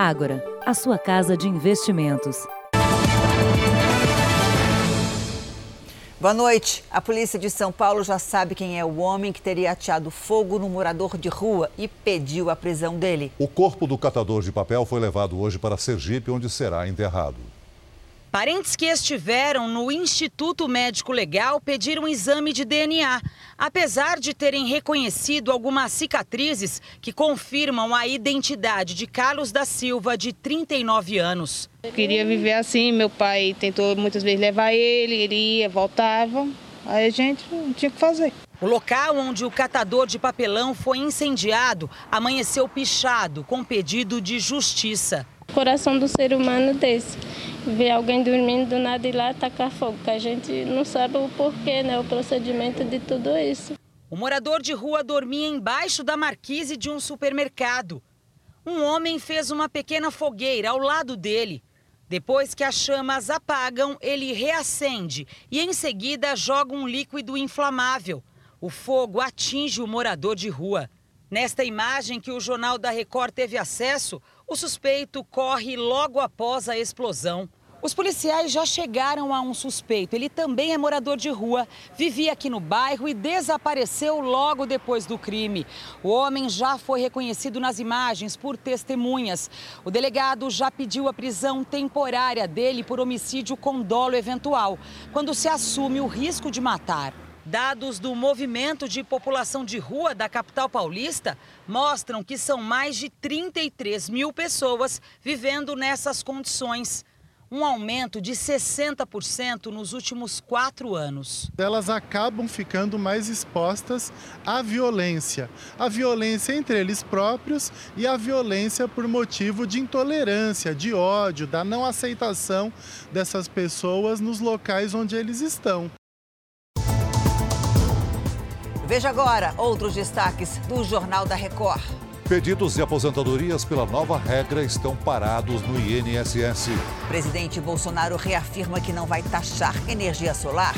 Ágora, a sua casa de investimentos. Boa noite. A polícia de São Paulo já sabe quem é o homem que teria ateado fogo no morador de rua e pediu a prisão dele. O corpo do catador de papel foi levado hoje para Sergipe, onde será enterrado. Parentes que estiveram no Instituto Médico Legal pediram um exame de DNA, apesar de terem reconhecido algumas cicatrizes que confirmam a identidade de Carlos da Silva, de 39 anos. Eu queria viver assim, meu pai tentou muitas vezes levar ele, ele ia, voltava, aí a gente não tinha o que fazer. O local onde o catador de papelão foi incendiado amanheceu pichado com pedido de justiça. O coração do ser humano desse ver alguém dormindo do nada e lá tacar fogo, que a gente não sabe o porquê, né, o procedimento de tudo isso. O morador de rua dormia embaixo da marquise de um supermercado. Um homem fez uma pequena fogueira ao lado dele. Depois que as chamas apagam, ele reacende e em seguida joga um líquido inflamável. O fogo atinge o morador de rua. Nesta imagem que o Jornal da Record teve acesso, o suspeito corre logo após a explosão. Os policiais já chegaram a um suspeito. Ele também é morador de rua, vivia aqui no bairro e desapareceu logo depois do crime. O homem já foi reconhecido nas imagens por testemunhas. O delegado já pediu a prisão temporária dele por homicídio com dolo eventual, quando se assume o risco de matar. Dados do movimento de população de rua da capital paulista mostram que são mais de 33 mil pessoas vivendo nessas condições um aumento de 60% nos últimos quatro anos. Elas acabam ficando mais expostas à violência. A violência entre eles próprios e a violência por motivo de intolerância, de ódio, da não aceitação dessas pessoas nos locais onde eles estão. Veja agora outros destaques do Jornal da Record. Pedidos de aposentadorias pela nova regra estão parados no INSS. Presidente Bolsonaro reafirma que não vai taxar energia solar.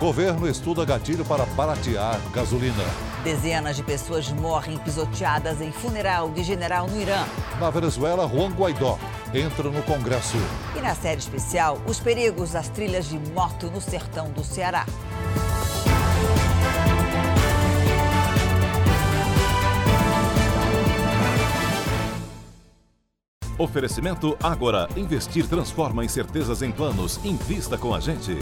Governo estuda gatilho para baratear gasolina. Dezenas de pessoas morrem pisoteadas em funeral de general no Irã. Na Venezuela, Juan Guaidó entra no Congresso. E na série especial, os perigos das trilhas de moto no sertão do Ceará. Oferecimento Agora. Investir transforma incertezas em planos. Invista com a gente.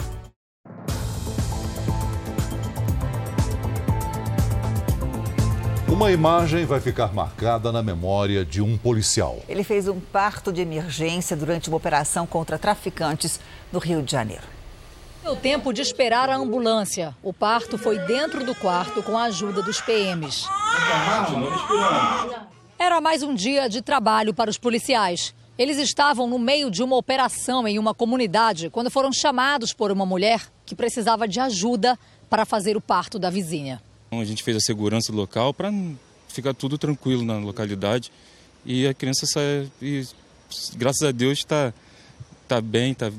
Uma imagem vai ficar marcada na memória de um policial. Ele fez um parto de emergência durante uma operação contra traficantes no Rio de Janeiro. Deu tempo de esperar a ambulância. O parto foi dentro do quarto com a ajuda dos PMs. Era mais um dia de trabalho para os policiais. Eles estavam no meio de uma operação em uma comunidade quando foram chamados por uma mulher que precisava de ajuda para fazer o parto da vizinha. A gente fez a segurança local para ficar tudo tranquilo na localidade e a criança sai e graças a Deus está tá bem, está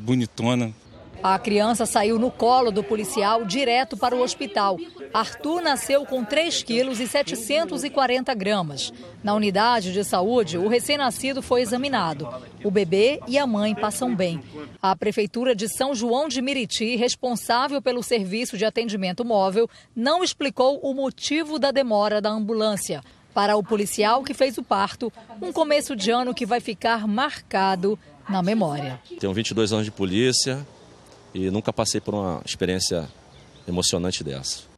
bonitona. A criança saiu no colo do policial direto para o hospital. Arthur nasceu com 3 quilos e 740 gramas. Na unidade de saúde, o recém-nascido foi examinado. O bebê e a mãe passam bem. A Prefeitura de São João de Miriti, responsável pelo serviço de atendimento móvel, não explicou o motivo da demora da ambulância. Para o policial que fez o parto, um começo de ano que vai ficar marcado na memória. Tenho 22 anos de polícia, e nunca passei por uma experiência emocionante dessa.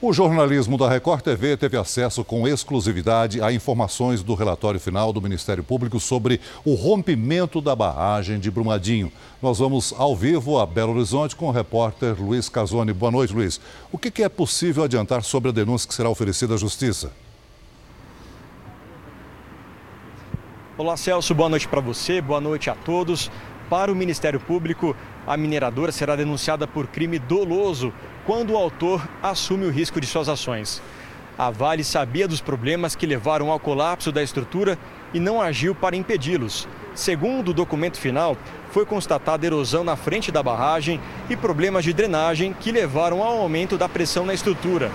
O jornalismo da Record TV teve acesso com exclusividade a informações do relatório final do Ministério Público sobre o rompimento da barragem de Brumadinho. Nós vamos ao vivo a Belo Horizonte com o repórter Luiz Casoni. Boa noite, Luiz. O que é possível adiantar sobre a denúncia que será oferecida à Justiça? Olá, Celso. Boa noite para você, boa noite a todos. Para o Ministério Público, a mineradora será denunciada por crime doloso quando o autor assume o risco de suas ações. A Vale sabia dos problemas que levaram ao colapso da estrutura e não agiu para impedi-los. Segundo o documento final, foi constatada erosão na frente da barragem e problemas de drenagem que levaram ao aumento da pressão na estrutura.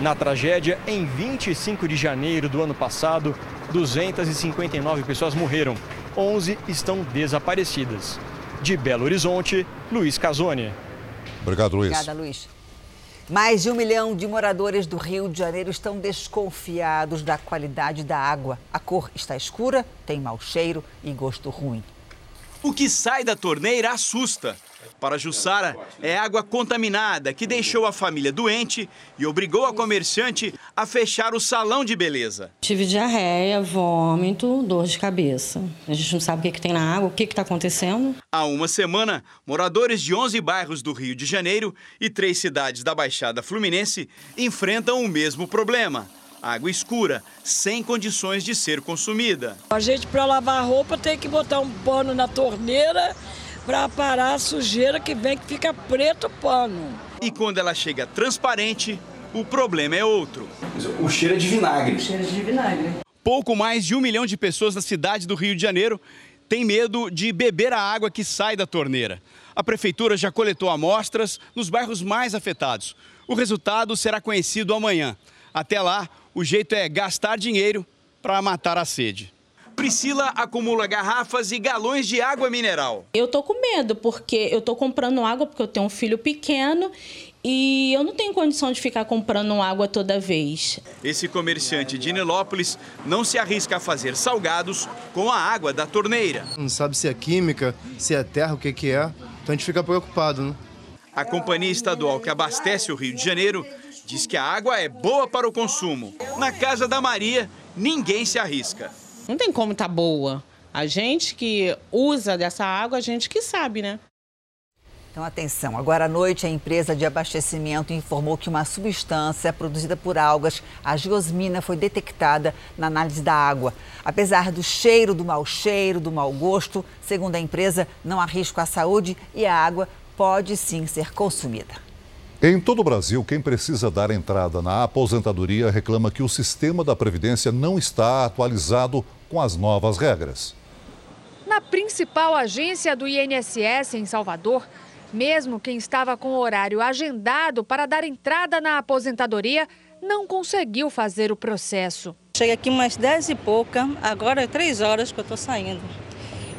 Na tragédia, em 25 de janeiro do ano passado, 259 pessoas morreram, 11 estão desaparecidas. De Belo Horizonte, Luiz Casoni. Obrigado, Luiz. Obrigada, Luiz. Mais de um milhão de moradores do Rio de Janeiro estão desconfiados da qualidade da água. A cor está escura, tem mau cheiro e gosto ruim. O que sai da torneira assusta. Para Jussara, é água contaminada que deixou a família doente e obrigou a comerciante a fechar o salão de beleza. Tive diarreia, vômito, dor de cabeça. A gente não sabe o que, que tem na água, o que está acontecendo. Há uma semana, moradores de 11 bairros do Rio de Janeiro e três cidades da Baixada Fluminense enfrentam o mesmo problema água escura, sem condições de ser consumida. A gente, para lavar roupa, tem que botar um pano na torneira para parar a sujeira que vem, que fica preto o pano. E quando ela chega transparente, o problema é outro. O cheiro é de vinagre. O cheiro é de vinagre. Pouco mais de um milhão de pessoas na cidade do Rio de Janeiro têm medo de beber a água que sai da torneira. A prefeitura já coletou amostras nos bairros mais afetados. O resultado será conhecido amanhã. Até lá, o jeito é gastar dinheiro para matar a sede. Priscila acumula garrafas e galões de água mineral. Eu tô com medo porque eu tô comprando água porque eu tenho um filho pequeno e eu não tenho condição de ficar comprando água toda vez. Esse comerciante de Nilópolis não se arrisca a fazer salgados com a água da torneira. Não sabe se é química, se é terra, o que, que é. Então a gente fica preocupado, né? A companhia estadual que abastece o Rio de Janeiro diz que a água é boa para o consumo. Na casa da Maria, ninguém se arrisca. Não tem como tá boa. A gente que usa dessa água, a gente que sabe, né? Então, atenção. Agora à noite, a empresa de abastecimento informou que uma substância produzida por algas, a geosmina, foi detectada na análise da água. Apesar do cheiro, do mau cheiro, do mau gosto, segundo a empresa, não há risco à saúde e a água pode sim ser consumida. Em todo o Brasil, quem precisa dar entrada na aposentadoria reclama que o sistema da Previdência não está atualizado com as novas regras. Na principal agência do INSS em Salvador, mesmo quem estava com o horário agendado para dar entrada na aposentadoria não conseguiu fazer o processo. Cheguei aqui umas 10 e pouca, agora é 3 horas que eu estou saindo.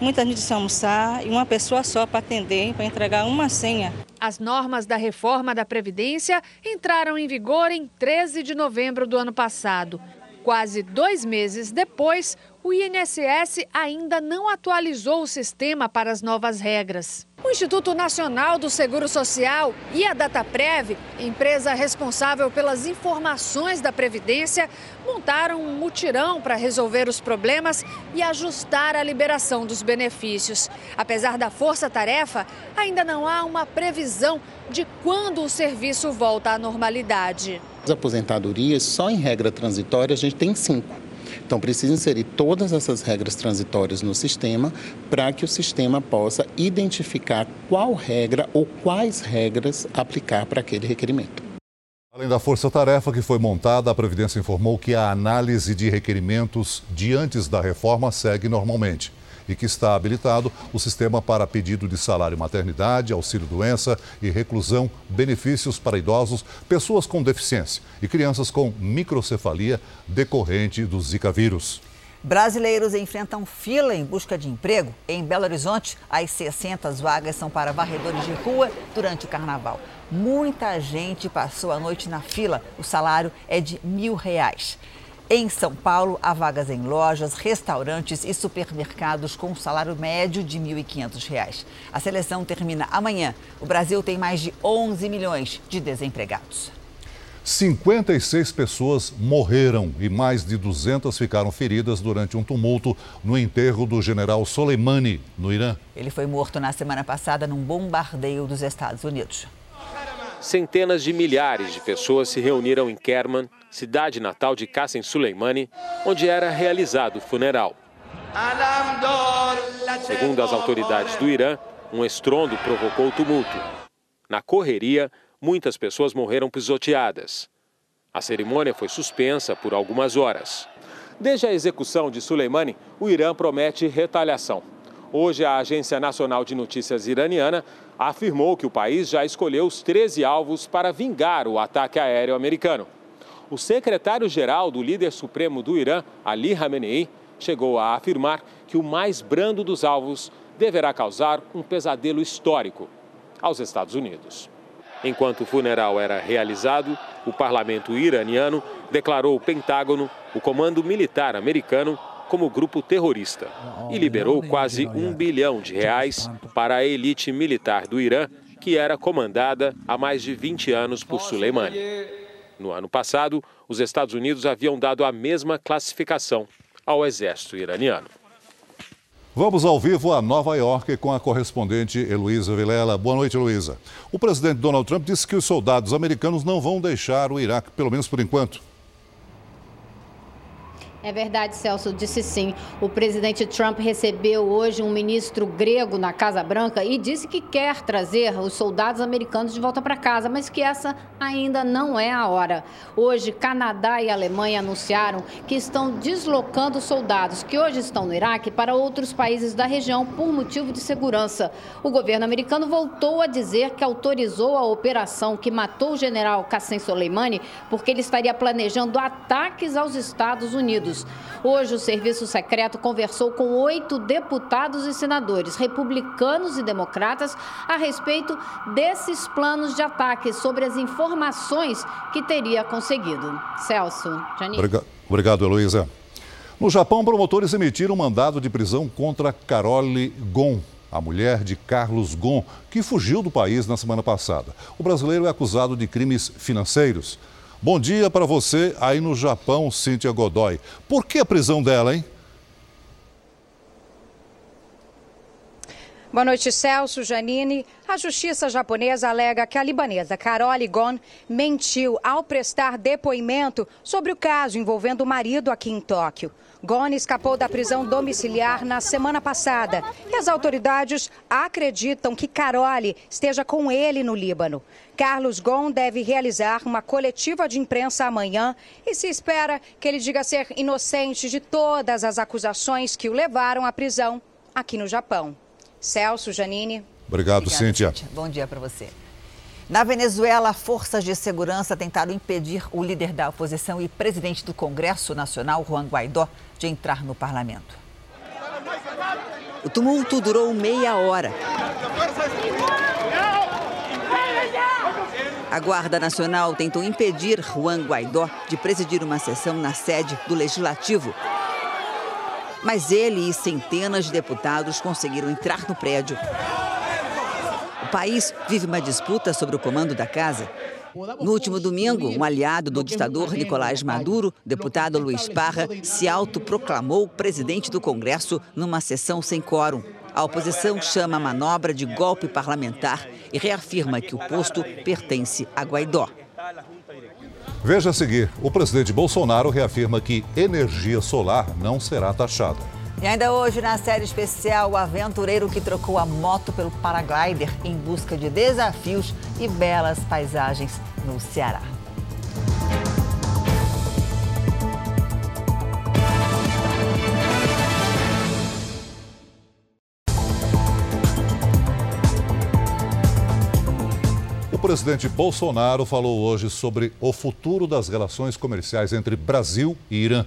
Muita gente se almoçar e uma pessoa só para atender, para entregar uma senha. As normas da reforma da Previdência entraram em vigor em 13 de novembro do ano passado. Quase dois meses depois, o INSS ainda não atualizou o sistema para as novas regras. O Instituto Nacional do Seguro Social e a Dataprev, empresa responsável pelas informações da Previdência, montaram um mutirão para resolver os problemas e ajustar a liberação dos benefícios. Apesar da força-tarefa, ainda não há uma previsão de quando o serviço volta à normalidade. As aposentadorias, só em regra transitória, a gente tem cinco. Então, precisa inserir todas essas regras transitórias no sistema para que o sistema possa identificar qual regra ou quais regras aplicar para aquele requerimento. Além da força-tarefa que foi montada, a Previdência informou que a análise de requerimentos de antes da reforma segue normalmente e que está habilitado o sistema para pedido de salário maternidade, auxílio-doença e reclusão, benefícios para idosos, pessoas com deficiência e crianças com microcefalia decorrente do Zika vírus. Brasileiros enfrentam fila em busca de emprego. Em Belo Horizonte, as 600 vagas são para varredores de rua durante o carnaval. Muita gente passou a noite na fila. O salário é de mil reais. Em São Paulo, há vagas em lojas, restaurantes e supermercados com um salário médio de R$ 1.500. A seleção termina amanhã. O Brasil tem mais de 11 milhões de desempregados. 56 pessoas morreram e mais de 200 ficaram feridas durante um tumulto no enterro do general Soleimani, no Irã. Ele foi morto na semana passada num bombardeio dos Estados Unidos. Centenas de milhares de pessoas se reuniram em Kerman, cidade natal de Qassem Soleimani, onde era realizado o funeral. Segundo as autoridades do Irã, um estrondo provocou o tumulto. Na correria, muitas pessoas morreram pisoteadas. A cerimônia foi suspensa por algumas horas. Desde a execução de Soleimani, o Irã promete retaliação. Hoje, a Agência Nacional de Notícias iraniana afirmou que o país já escolheu os 13 alvos para vingar o ataque aéreo americano. O secretário-geral do líder supremo do Irã, Ali Khamenei, chegou a afirmar que o mais brando dos alvos deverá causar um pesadelo histórico aos Estados Unidos. Enquanto o funeral era realizado, o parlamento iraniano declarou o Pentágono, o comando militar americano, como grupo terrorista e liberou quase um bilhão de reais para a elite militar do Irã, que era comandada há mais de 20 anos por Soleimani. No ano passado, os Estados Unidos haviam dado a mesma classificação ao exército iraniano. Vamos ao vivo a Nova York com a correspondente Heloísa Vilela. Boa noite, Heloísa. O presidente Donald Trump disse que os soldados americanos não vão deixar o Iraque, pelo menos por enquanto. É verdade, Celso, disse sim. O presidente Trump recebeu hoje um ministro grego na Casa Branca e disse que quer trazer os soldados americanos de volta para casa, mas que essa ainda não é a hora. Hoje, Canadá e Alemanha anunciaram que estão deslocando soldados que hoje estão no Iraque para outros países da região por motivo de segurança. O governo americano voltou a dizer que autorizou a operação que matou o general Qassem Soleimani porque ele estaria planejando ataques aos Estados Unidos. Hoje, o Serviço Secreto conversou com oito deputados e senadores, republicanos e democratas, a respeito desses planos de ataque, sobre as informações que teria conseguido. Celso, Janine. Obrigado, Obrigado Heloísa. No Japão, promotores emitiram um mandado de prisão contra Carole Gon, a mulher de Carlos Gon, que fugiu do país na semana passada. O brasileiro é acusado de crimes financeiros. Bom dia para você aí no Japão, Cíntia Godoy. Por que a prisão dela, hein? Boa noite, Celso, Janine. A justiça japonesa alega que a libanesa Carole Gon mentiu ao prestar depoimento sobre o caso envolvendo o marido aqui em Tóquio. Gon escapou da prisão domiciliar na semana passada e as autoridades acreditam que Carole esteja com ele no Líbano. Carlos Gon deve realizar uma coletiva de imprensa amanhã e se espera que ele diga ser inocente de todas as acusações que o levaram à prisão aqui no Japão. Celso, Janine. Obrigado. Cíntia. Bom dia para você. Na Venezuela, forças de segurança tentaram impedir o líder da oposição e presidente do Congresso Nacional, Juan Guaidó, de entrar no parlamento. O tumulto durou meia hora. A Guarda Nacional tentou impedir Juan Guaidó de presidir uma sessão na sede do Legislativo mas ele e centenas de deputados conseguiram entrar no prédio. O país vive uma disputa sobre o comando da casa. No último domingo, um aliado do ditador Nicolás Maduro, deputado Luiz Parra, se autoproclamou presidente do Congresso numa sessão sem quórum. A oposição chama a manobra de golpe parlamentar e reafirma que o posto pertence a Guaidó. Veja a seguir: o presidente Bolsonaro reafirma que energia solar não será taxada. E ainda hoje, na série especial, o aventureiro que trocou a moto pelo paraglider em busca de desafios e belas paisagens no Ceará. presidente Bolsonaro falou hoje sobre o futuro das relações comerciais entre Brasil e Irã.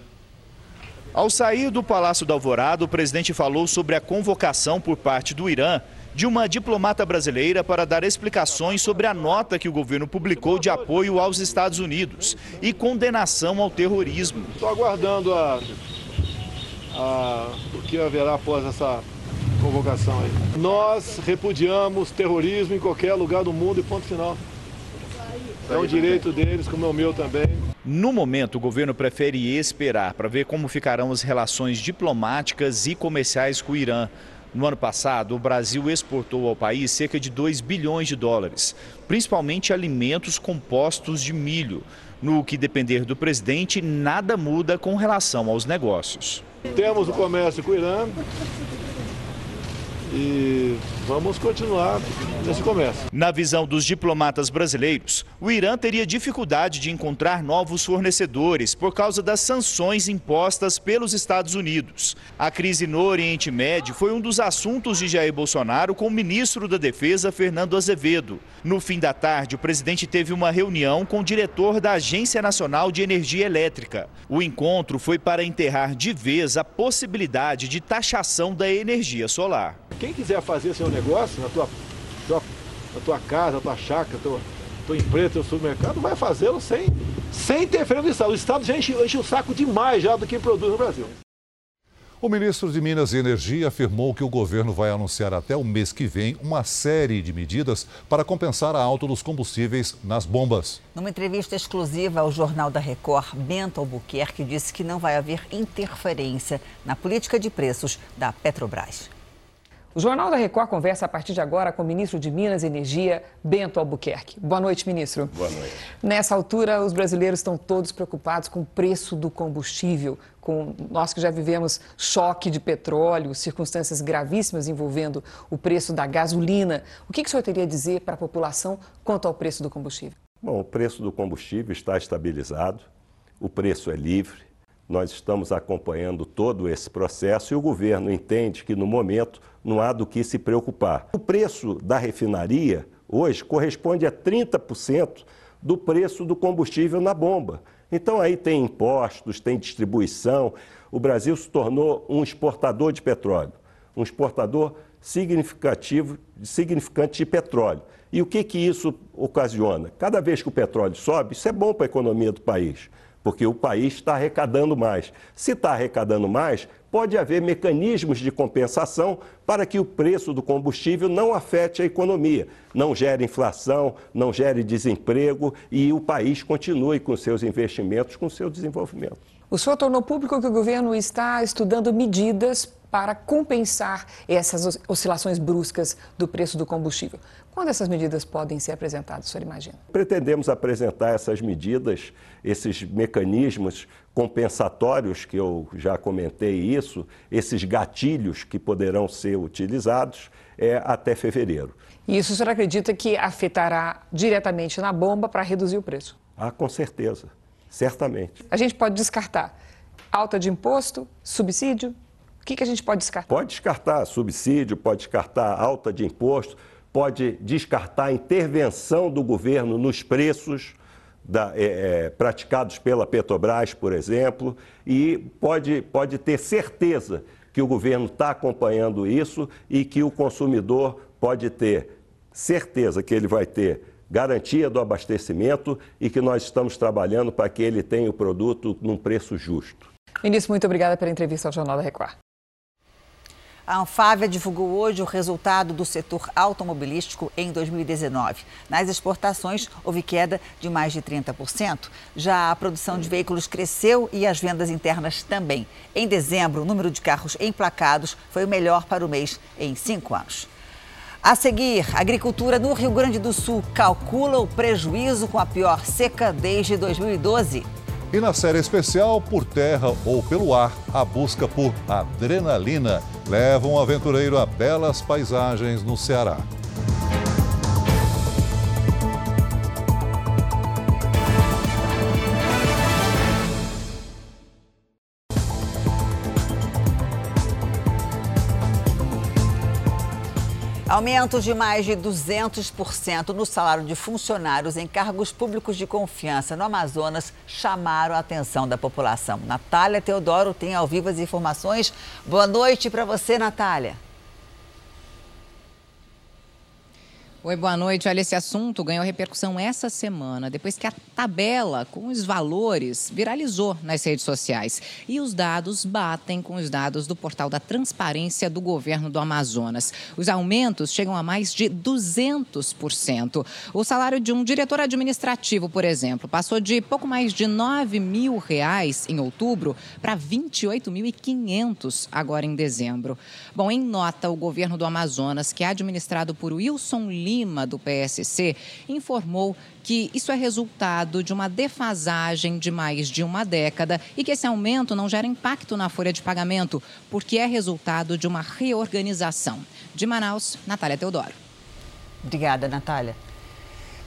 Ao sair do Palácio da Alvorada, o presidente falou sobre a convocação por parte do Irã de uma diplomata brasileira para dar explicações sobre a nota que o governo publicou de apoio aos Estados Unidos e condenação ao terrorismo. Estou aguardando a, a, o que haverá após essa convocação aí. Nós repudiamos terrorismo em qualquer lugar do mundo e ponto final. É o direito deles, como é o meu também. No momento, o governo prefere esperar para ver como ficarão as relações diplomáticas e comerciais com o Irã. No ano passado, o Brasil exportou ao país cerca de 2 bilhões de dólares, principalmente alimentos compostos de milho. No que depender do presidente, nada muda com relação aos negócios. Temos o comércio com o Irã, e vamos continuar nesse comércio. Na visão dos diplomatas brasileiros, o Irã teria dificuldade de encontrar novos fornecedores por causa das sanções impostas pelos Estados Unidos. A crise no Oriente Médio foi um dos assuntos de Jair Bolsonaro com o ministro da Defesa, Fernando Azevedo. No fim da tarde, o presidente teve uma reunião com o diretor da Agência Nacional de Energia Elétrica. O encontro foi para enterrar de vez a possibilidade de taxação da energia solar. Quem quiser fazer seu negócio na tua, tua, na tua casa, na tua chácara, tua, tua empresa, teu supermercado, vai fazê-lo sem, sem interferência do Estado. O Estado já enche, enche o saco demais já do que produz no Brasil. O ministro de Minas e Energia afirmou que o governo vai anunciar até o mês que vem uma série de medidas para compensar a alta dos combustíveis nas bombas. Numa entrevista exclusiva ao Jornal da Record, Bento Albuquerque disse que não vai haver interferência na política de preços da Petrobras. O Jornal da Record conversa a partir de agora com o ministro de Minas e Energia, Bento Albuquerque. Boa noite, ministro. Boa noite. Nessa altura, os brasileiros estão todos preocupados com o preço do combustível, com nós que já vivemos choque de petróleo, circunstâncias gravíssimas envolvendo o preço da gasolina. O que, que o senhor teria a dizer para a população quanto ao preço do combustível? Bom, o preço do combustível está estabilizado, o preço é livre, nós estamos acompanhando todo esse processo e o governo entende que, no momento, não há do que se preocupar. O preço da refinaria hoje corresponde a 30% do preço do combustível na bomba. Então, aí tem impostos, tem distribuição. O Brasil se tornou um exportador de petróleo, um exportador significativo, significante de petróleo. E o que, que isso ocasiona? Cada vez que o petróleo sobe, isso é bom para a economia do país porque o país está arrecadando mais. Se está arrecadando mais, pode haver mecanismos de compensação para que o preço do combustível não afete a economia, não gere inflação, não gere desemprego e o país continue com seus investimentos, com seu desenvolvimento. O senhor tornou público que o governo está estudando medidas para compensar essas oscilações bruscas do preço do combustível. Quando essas medidas podem ser apresentadas, o senhor imagina? Pretendemos apresentar essas medidas, esses mecanismos compensatórios, que eu já comentei isso, esses gatilhos que poderão ser utilizados é, até fevereiro. E isso o senhor acredita que afetará diretamente na bomba para reduzir o preço? Ah, com certeza, certamente. A gente pode descartar alta de imposto, subsídio, que, que a gente pode descartar? Pode descartar subsídio, pode descartar alta de imposto, pode descartar intervenção do governo nos preços da, é, é, praticados pela Petrobras, por exemplo, e pode, pode ter certeza que o governo está acompanhando isso e que o consumidor pode ter certeza que ele vai ter garantia do abastecimento e que nós estamos trabalhando para que ele tenha o produto num preço justo. Ministro, muito obrigada pela entrevista ao Jornal da Record. A Anfávia divulgou hoje o resultado do setor automobilístico em 2019. Nas exportações, houve queda de mais de 30%. Já a produção de veículos cresceu e as vendas internas também. Em dezembro, o número de carros emplacados foi o melhor para o mês em cinco anos. A seguir, a agricultura no Rio Grande do Sul calcula o prejuízo com a pior seca desde 2012. E na série especial, por terra ou pelo ar, a busca por adrenalina leva um aventureiro a belas paisagens no Ceará. Aumentos de mais de 200% no salário de funcionários em cargos públicos de confiança no Amazonas chamaram a atenção da população. Natália Teodoro tem ao vivo as informações. Boa noite para você, Natália. Oi, boa noite. Olha, esse assunto ganhou repercussão essa semana, depois que a tabela com os valores viralizou nas redes sociais. E os dados batem com os dados do portal da transparência do governo do Amazonas. Os aumentos chegam a mais de 200%. O salário de um diretor administrativo, por exemplo, passou de pouco mais de 9 mil reais em outubro para 28.500 agora em dezembro. Bom, em nota, o governo do Amazonas, que é administrado por Wilson Lima, Lima, do PSC, informou que isso é resultado de uma defasagem de mais de uma década e que esse aumento não gera impacto na folha de pagamento, porque é resultado de uma reorganização. De Manaus, Natália Teodoro. Obrigada, Natália.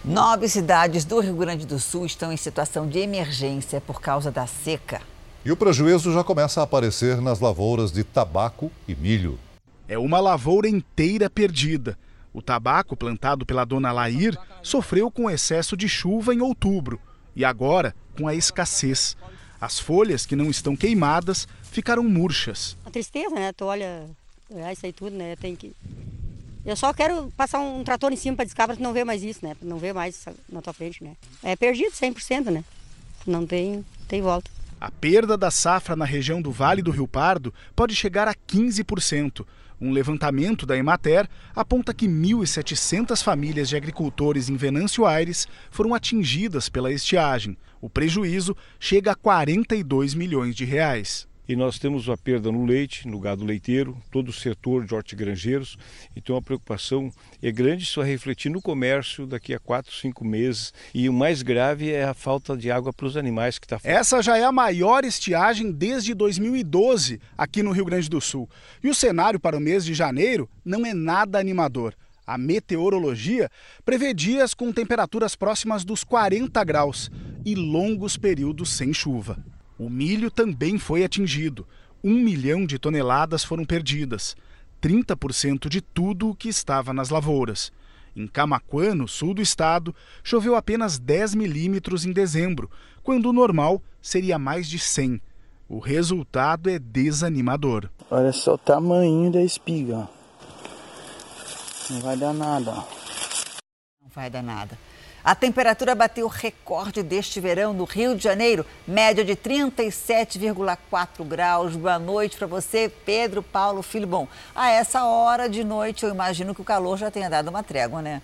Nove cidades do Rio Grande do Sul estão em situação de emergência por causa da seca. E o prejuízo já começa a aparecer nas lavouras de tabaco e milho. É uma lavoura inteira perdida. O tabaco plantado pela dona Lair sofreu com excesso de chuva em outubro e agora com a escassez. As folhas que não estão queimadas ficaram murchas. A tristeza, né? Tu olha, é isso aí tudo, né? Tem que eu só quero passar um trator em cima para descar para não ver mais isso, né? Não ver mais na tua frente, né? É perdido 100%, né? Não tem, tem volta. A perda da safra na região do Vale do Rio Pardo pode chegar a 15%. Um levantamento da Emater aponta que 1.700 famílias de agricultores em Venâncio Aires foram atingidas pela estiagem. O prejuízo chega a 42 milhões de reais e nós temos uma perda no leite, no gado leiteiro, todo o setor de hortigranjeiros. Então a preocupação é grande, isso vai refletir no comércio daqui a quatro, cinco meses. E o mais grave é a falta de água para os animais que está Essa já é a maior estiagem desde 2012 aqui no Rio Grande do Sul. E o cenário para o mês de janeiro não é nada animador. A meteorologia prevê dias com temperaturas próximas dos 40 graus e longos períodos sem chuva. O milho também foi atingido. Um milhão de toneladas foram perdidas, 30% de tudo o que estava nas lavouras. Em Camaquã, no sul do estado, choveu apenas 10 milímetros em dezembro, quando o normal seria mais de 100. O resultado é desanimador. Olha só o tamanho da espiga. Não vai dar nada. Não vai dar nada. A temperatura bateu recorde deste verão no Rio de Janeiro, média de 37,4 graus. Boa noite para você, Pedro Paulo Filho. Bom, a essa hora de noite eu imagino que o calor já tenha dado uma trégua, né?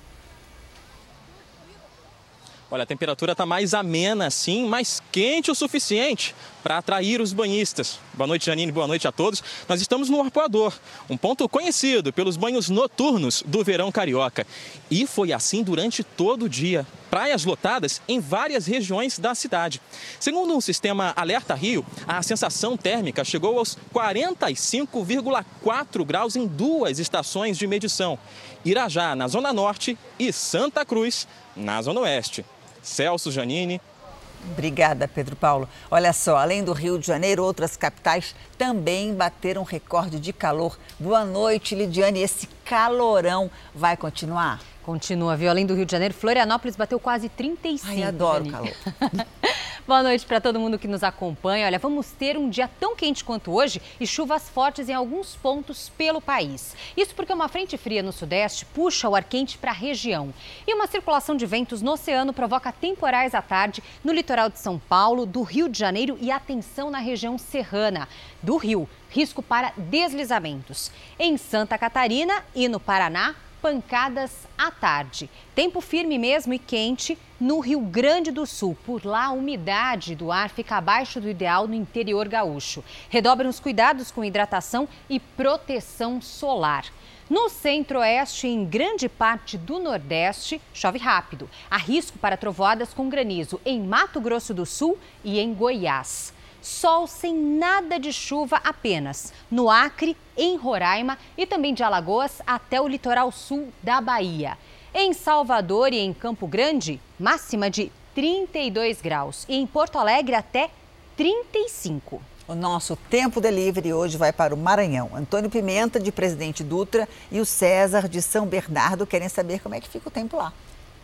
Olha, a temperatura está mais amena, sim, mais quente o suficiente para atrair os banhistas. Boa noite, Janine, boa noite a todos. Nós estamos no Arpoador, um ponto conhecido pelos banhos noturnos do verão carioca. E foi assim durante todo o dia. Praias lotadas em várias regiões da cidade. Segundo o sistema Alerta Rio, a sensação térmica chegou aos 45,4 graus em duas estações de medição. Irajá, na Zona Norte, e Santa Cruz, na Zona Oeste. Celso Janine. Obrigada, Pedro Paulo. Olha só, além do Rio de Janeiro, outras capitais também bateram recorde de calor. Boa noite, Lidiane. Esse calorão vai continuar? Continua, viu? Além do Rio de Janeiro, Florianópolis bateu quase 35. Ai, adoro Dani. calor. Boa noite para todo mundo que nos acompanha. Olha, vamos ter um dia tão quente quanto hoje e chuvas fortes em alguns pontos pelo país. Isso porque uma frente fria no sudeste puxa o ar quente para a região. E uma circulação de ventos no oceano provoca temporais à tarde no litoral de São Paulo, do Rio de Janeiro e atenção na região serrana do Rio. Risco para deslizamentos. Em Santa Catarina e no Paraná, pancadas à tarde. Tempo firme mesmo e quente no Rio Grande do Sul. Por lá, a umidade do ar fica abaixo do ideal no interior gaúcho. Redobrem os cuidados com hidratação e proteção solar. No centro-oeste e em grande parte do nordeste, chove rápido. Há risco para trovoadas com granizo em Mato Grosso do Sul e em Goiás sol sem nada de chuva apenas. No Acre, em Roraima e também de Alagoas até o litoral sul da Bahia. Em Salvador e em Campo Grande, máxima de 32 graus. E em Porto Alegre, até 35. O nosso tempo delivery hoje vai para o Maranhão. Antônio Pimenta, de Presidente Dutra, e o César, de São Bernardo, querem saber como é que fica o tempo lá.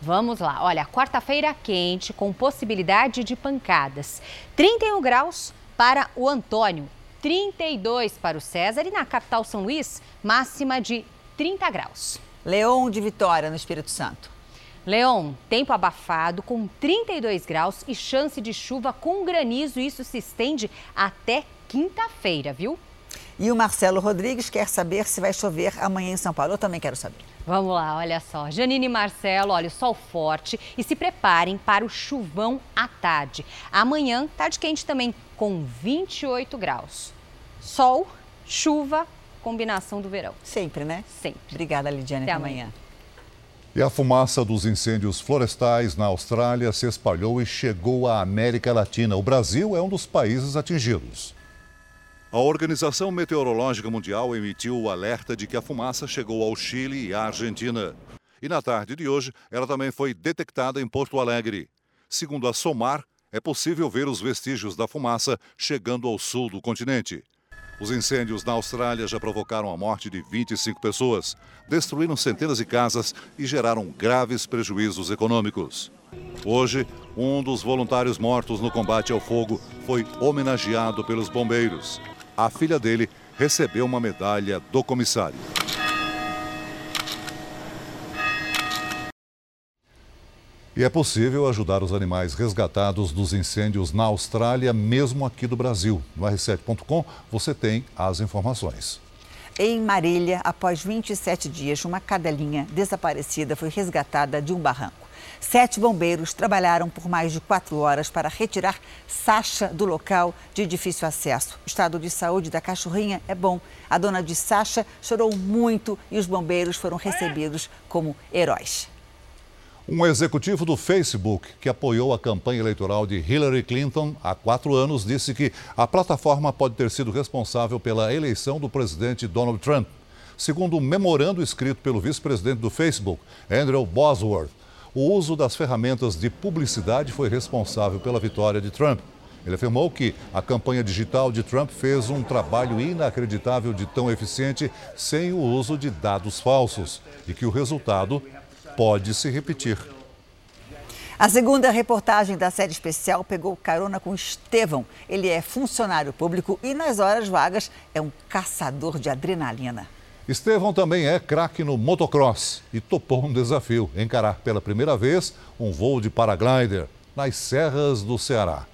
Vamos lá. Olha, quarta-feira quente, com possibilidade de pancadas. 31 graus para o Antônio, 32 para o César e na capital São Luís, máxima de 30 graus. Leão de Vitória, no Espírito Santo. Leon, tempo abafado com 32 graus e chance de chuva com granizo. Isso se estende até quinta-feira, viu? E o Marcelo Rodrigues quer saber se vai chover amanhã em São Paulo. Eu também quero saber. Vamos lá, olha só. Janine e Marcelo, olha, o sol forte e se preparem para o chuvão à tarde. Amanhã, tarde quente também, com 28 graus. Sol, chuva, combinação do verão. Sempre, né? Sempre. Obrigada, Lidiane. Até, Até amanhã. amanhã. E a fumaça dos incêndios florestais na Austrália se espalhou e chegou à América Latina. O Brasil é um dos países atingidos. A Organização Meteorológica Mundial emitiu o alerta de que a fumaça chegou ao Chile e à Argentina. E na tarde de hoje, ela também foi detectada em Porto Alegre. Segundo a SOMAR, é possível ver os vestígios da fumaça chegando ao sul do continente. Os incêndios na Austrália já provocaram a morte de 25 pessoas, destruíram centenas de casas e geraram graves prejuízos econômicos. Hoje, um dos voluntários mortos no combate ao fogo foi homenageado pelos bombeiros a filha dele recebeu uma medalha do comissário. E é possível ajudar os animais resgatados dos incêndios na Austrália, mesmo aqui do Brasil. No r7.com você tem as informações. Em Marília, após 27 dias, uma cadelinha desaparecida foi resgatada de um barranco. Sete bombeiros trabalharam por mais de quatro horas para retirar Sasha do local de difícil acesso. O estado de saúde da cachorrinha é bom. A dona de Sasha chorou muito e os bombeiros foram recebidos como heróis. Um executivo do Facebook, que apoiou a campanha eleitoral de Hillary Clinton há quatro anos, disse que a plataforma pode ter sido responsável pela eleição do presidente Donald Trump. Segundo um memorando escrito pelo vice-presidente do Facebook, Andrew Bosworth, o uso das ferramentas de publicidade foi responsável pela vitória de Trump. Ele afirmou que a campanha digital de Trump fez um trabalho inacreditável de tão eficiente sem o uso de dados falsos e que o resultado pode se repetir. A segunda reportagem da série especial pegou carona com Estevão. Ele é funcionário público e, nas horas vagas, é um caçador de adrenalina. Estevão também é craque no motocross e topou um desafio: encarar pela primeira vez um voo de paraglider nas serras do Ceará.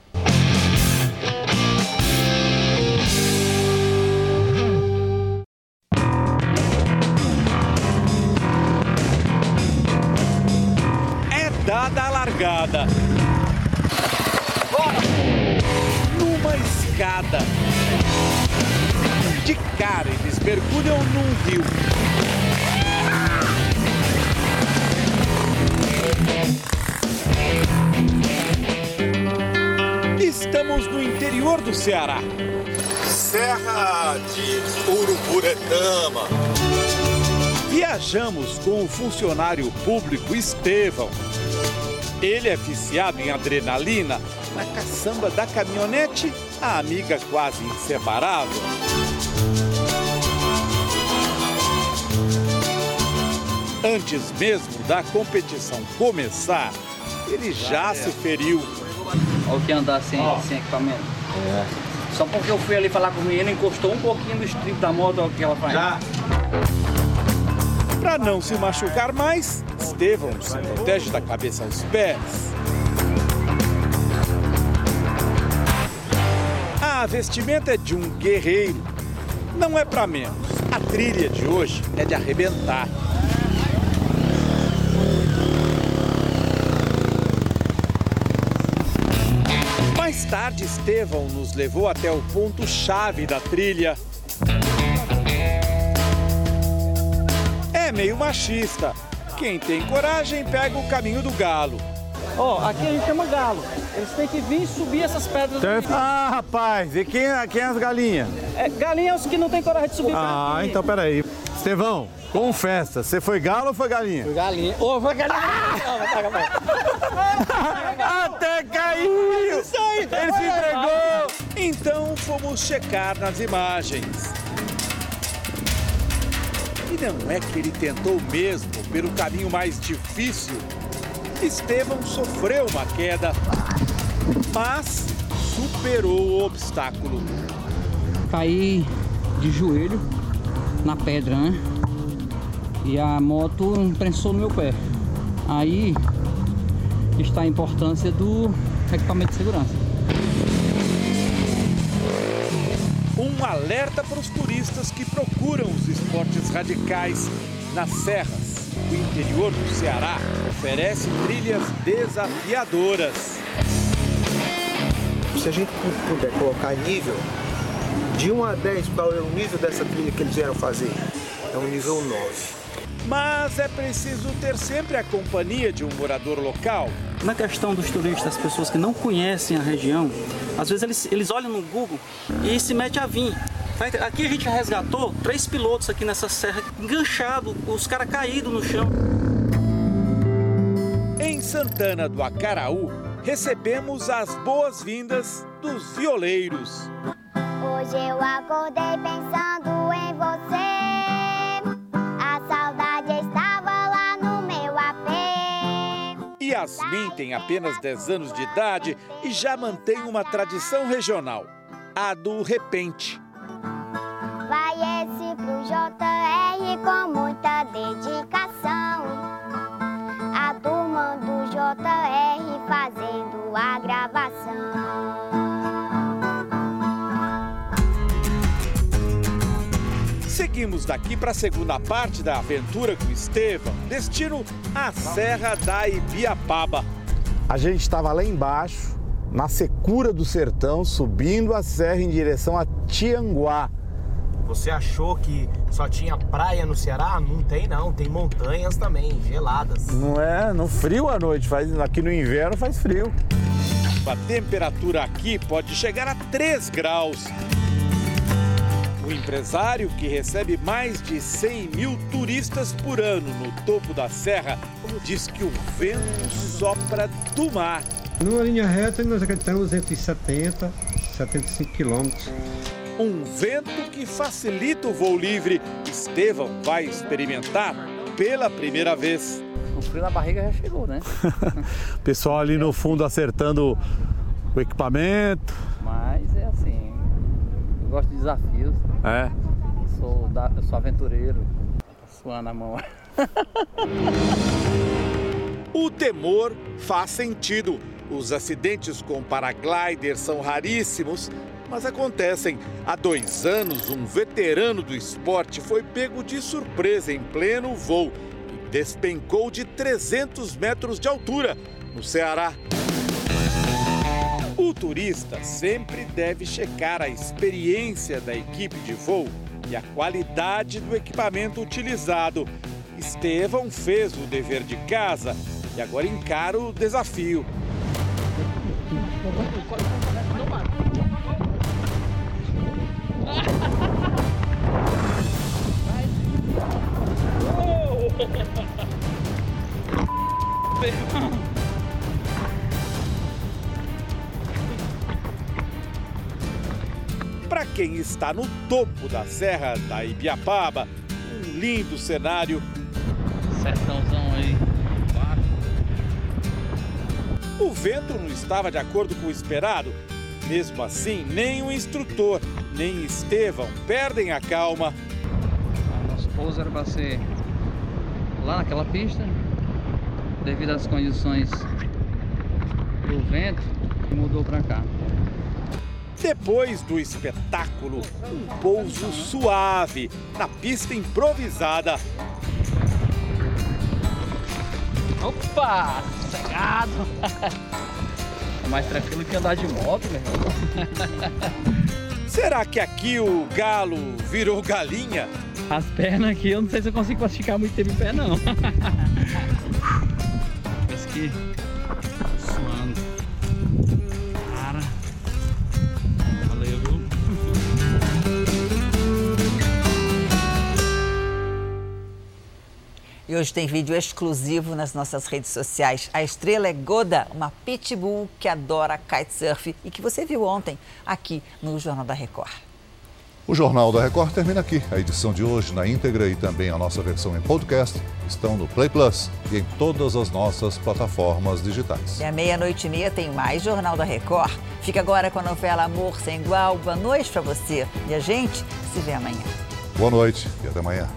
É dada a largada. Numa escada de cara, eles mergulham num rio. Estamos no interior do Ceará. Serra de Uruburetama. Viajamos com o funcionário público Estevão. Ele é viciado em adrenalina na caçamba da caminhonete, a amiga quase inseparável. Antes mesmo da competição começar, ele já se feriu. Olha o que andar sem, sem equipamento. É. Só porque eu fui ali falar com o menino, encostou um pouquinho do strip da moto, olha o que ela faz. Já. Para não se machucar mais, Estevão se protege da cabeça aos pés. A vestimenta é de um guerreiro. Não é para menos. A trilha de hoje é de arrebentar. Mais tarde, Estevão nos levou até o ponto-chave da trilha. É meio machista. Quem tem coragem pega o caminho do galo. Ó, oh, aqui a gente chama galo. Eles têm que vir subir essas pedras. Ah, rapaz, e quem, quem é as galinhas? É, galinha é os que não tem coragem de subir. Ah, então peraí. Estevão, confessa, você foi galo ou foi galinha? Foi galinha. Ô, oh, foi galinha. Ah, Até caiu! Isso aí, Ele se entregou! Então fomos checar nas imagens. E não é que ele tentou mesmo pelo caminho mais difícil. Estevão sofreu uma queda, mas superou o obstáculo. Caí de joelho na pedra, né? E a moto imprensou no meu pé. Aí está a importância do equipamento de segurança. Um alerta para os turistas que procuram os esportes radicais nas serras. O interior do Ceará oferece trilhas desafiadoras. Se a gente puder colocar nível, de 1 a 10, qual é o nível dessa trilha que eles vieram fazer? É um nível 9. Mas é preciso ter sempre a companhia de um morador local. Na questão dos turistas, as pessoas que não conhecem a região, às vezes eles, eles olham no Google e se mete a vir. Aqui a gente resgatou três pilotos aqui nessa serra, enganchados, os caras caídos no chão. Em Santana do Acaraú, recebemos as boas-vindas dos violeiros. Hoje eu acordei pensando em você. Yasmin tem apenas 10 anos de idade e já mantém uma tradição regional, a do repente. Vai esse pro JR com muita dedicação. A turma do JR fazendo a gravação. Seguimos daqui para a segunda parte da aventura com Estevão, destino à Serra da Ibiapaba. A gente estava lá embaixo, na secura do sertão, subindo a serra em direção a Tianguá. Você achou que só tinha praia no Ceará? Não tem não, tem montanhas também, geladas. Não é, no frio à noite, faz, aqui no inverno faz frio. A temperatura aqui pode chegar a 3 graus. O empresário, que recebe mais de 100 mil turistas por ano no topo da serra, diz que o vento sopra do mar. Numa linha reta, nós acreditamos entre 70 e 75 quilômetros. Um vento que facilita o voo livre. Estevão vai experimentar pela primeira vez. O frio na barriga já chegou, né? Pessoal ali no fundo acertando o equipamento. Mas é assim, gosto de desafios. É? Sou, da, eu sou aventureiro. Tá suando a mão. O temor faz sentido. Os acidentes com paraglider são raríssimos, mas acontecem. Há dois anos, um veterano do esporte foi pego de surpresa em pleno voo e despencou de 300 metros de altura, no Ceará. O turista sempre deve checar a experiência da equipe de voo e a qualidade do equipamento utilizado. Estevão fez o dever de casa e agora encara o desafio. quem está no topo da Serra da Ibiapaba, um lindo cenário. Sertãozão aí. O vento não estava de acordo com o esperado. Mesmo assim, nem o instrutor, nem Estevão perdem a calma. Nosso pouso era para ser lá naquela pista, devido às condições do vento, mudou para cá. Depois do espetáculo, um pouso suave na pista improvisada. Opa, sossegado. É mais tranquilo que andar de moto, meu irmão. Será que aqui o galo virou galinha? As pernas aqui, eu não sei se eu consigo ficar muito tempo em pé, não. Parece que E hoje tem vídeo exclusivo nas nossas redes sociais. A estrela é Goda, uma pitbull que adora kitesurf e que você viu ontem aqui no Jornal da Record. O Jornal da Record termina aqui. A edição de hoje na íntegra e também a nossa versão em podcast estão no Play Plus e em todas as nossas plataformas digitais. E à meia-noite e meia tem mais Jornal da Record. Fica agora com a novela Amor Sem Igual. Boa noite para você. E a gente se vê amanhã. Boa noite e até amanhã.